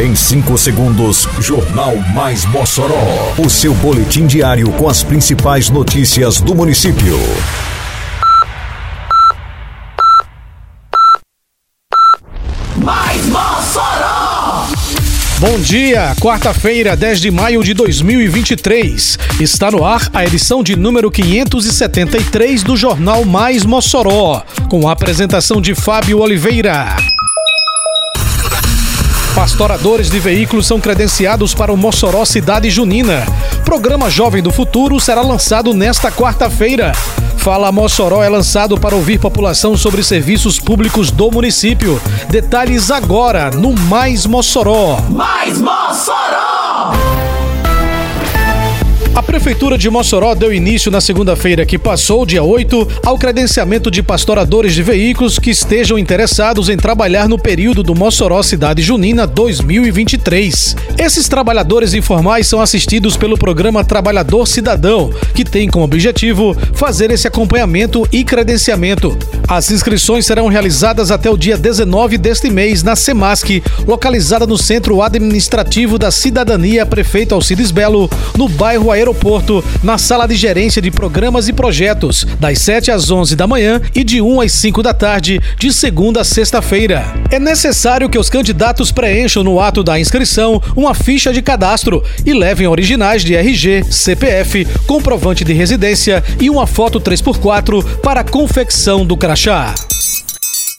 Em 5 segundos, Jornal Mais Mossoró. O seu boletim diário com as principais notícias do município. Mais Mossoró! Bom dia, quarta-feira, 10 de maio de 2023. Está no ar a edição de número 573 do Jornal Mais Mossoró, com a apresentação de Fábio Oliveira. Pastoradores de veículos são credenciados para o Mossoró Cidade Junina. Programa Jovem do Futuro será lançado nesta quarta-feira. Fala Mossoró é lançado para ouvir população sobre serviços públicos do município. Detalhes agora no Mais Mossoró. Mais Mossoró! A Prefeitura de Mossoró deu início na segunda-feira que passou, dia 8, ao credenciamento de pastoradores de veículos que estejam interessados em trabalhar no período do Mossoró Cidade Junina 2023. Esses trabalhadores informais são assistidos pelo programa Trabalhador Cidadão, que tem como objetivo fazer esse acompanhamento e credenciamento. As inscrições serão realizadas até o dia 19 deste mês na SEMASC, localizada no Centro Administrativo da Cidadania Prefeito Alcides Belo, no bairro Aeroporto, na sala de gerência de programas e projetos, das 7 às 11 da manhã e de 1 às 5 da tarde, de segunda a sexta-feira. É necessário que os candidatos preencham no ato da inscrição uma ficha de cadastro e levem originais de RG, CPF, comprovante de residência e uma foto 3x4 para a confecção do crachá.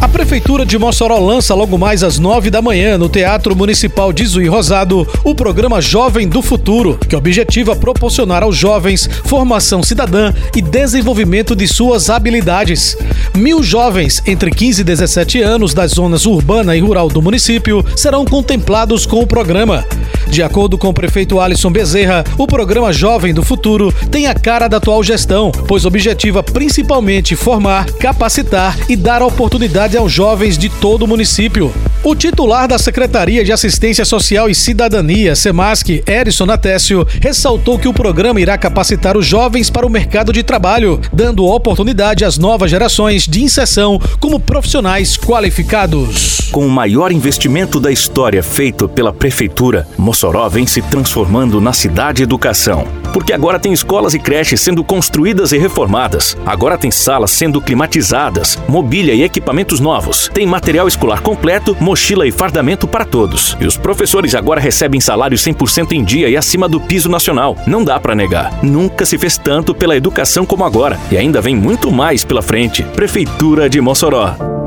A Prefeitura de Mossoró lança logo mais às nove da manhã no Teatro Municipal de Zui Rosado o programa Jovem do Futuro, que objetiva proporcionar aos jovens formação cidadã e desenvolvimento de suas habilidades. Mil jovens entre 15 e 17 anos das zonas urbana e rural do município serão contemplados com o programa. De acordo com o prefeito Alisson Bezerra, o programa Jovem do Futuro tem a cara da atual gestão, pois objetiva principalmente formar, capacitar e dar oportunidade aos jovens de todo o município. O titular da Secretaria de Assistência Social e Cidadania, SEMASC, Erison Natécio, ressaltou que o programa irá capacitar os jovens para o mercado de trabalho, dando oportunidade às novas gerações de inserção como profissionais qualificados. Com o maior investimento da história feito pela Prefeitura, Mossoró vem se transformando na cidade educação. Porque agora tem escolas e creches sendo construídas e reformadas. Agora tem salas sendo climatizadas, mobília e equipamentos novos. Tem material escolar completo, e fardamento para todos. E os professores agora recebem salário 100% em dia e acima do piso nacional. Não dá para negar. Nunca se fez tanto pela educação como agora. E ainda vem muito mais pela frente. Prefeitura de Mossoró.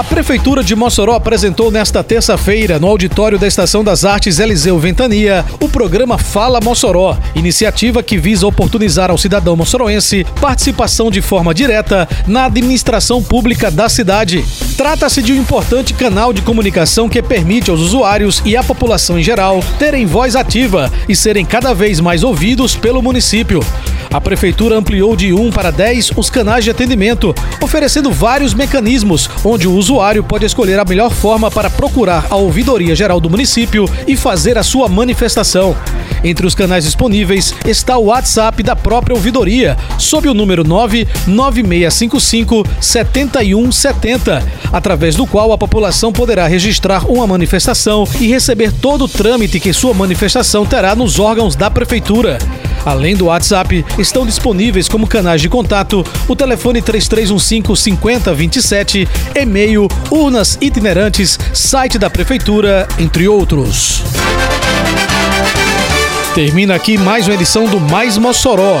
A Prefeitura de Mossoró apresentou nesta terça-feira, no auditório da Estação das Artes Eliseu Ventania, o programa Fala Mossoró, iniciativa que visa oportunizar ao cidadão moçoroense participação de forma direta na administração pública da cidade. Trata-se de um importante canal de comunicação que permite aos usuários e à população em geral terem voz ativa e serem cada vez mais ouvidos pelo município. A Prefeitura ampliou de 1 para 10 os canais de atendimento, oferecendo vários mecanismos onde o usuário pode escolher a melhor forma para procurar a Ouvidoria Geral do município e fazer a sua manifestação. Entre os canais disponíveis está o WhatsApp da própria ouvidoria, sob o número 99655 7170, através do qual a população poderá registrar uma manifestação e receber todo o trâmite que sua manifestação terá nos órgãos da prefeitura. Além do WhatsApp, estão disponíveis como canais de contato o telefone 3315 5027, e-mail, urnas itinerantes, site da prefeitura, entre outros. Termina aqui mais uma edição do Mais Mossoró,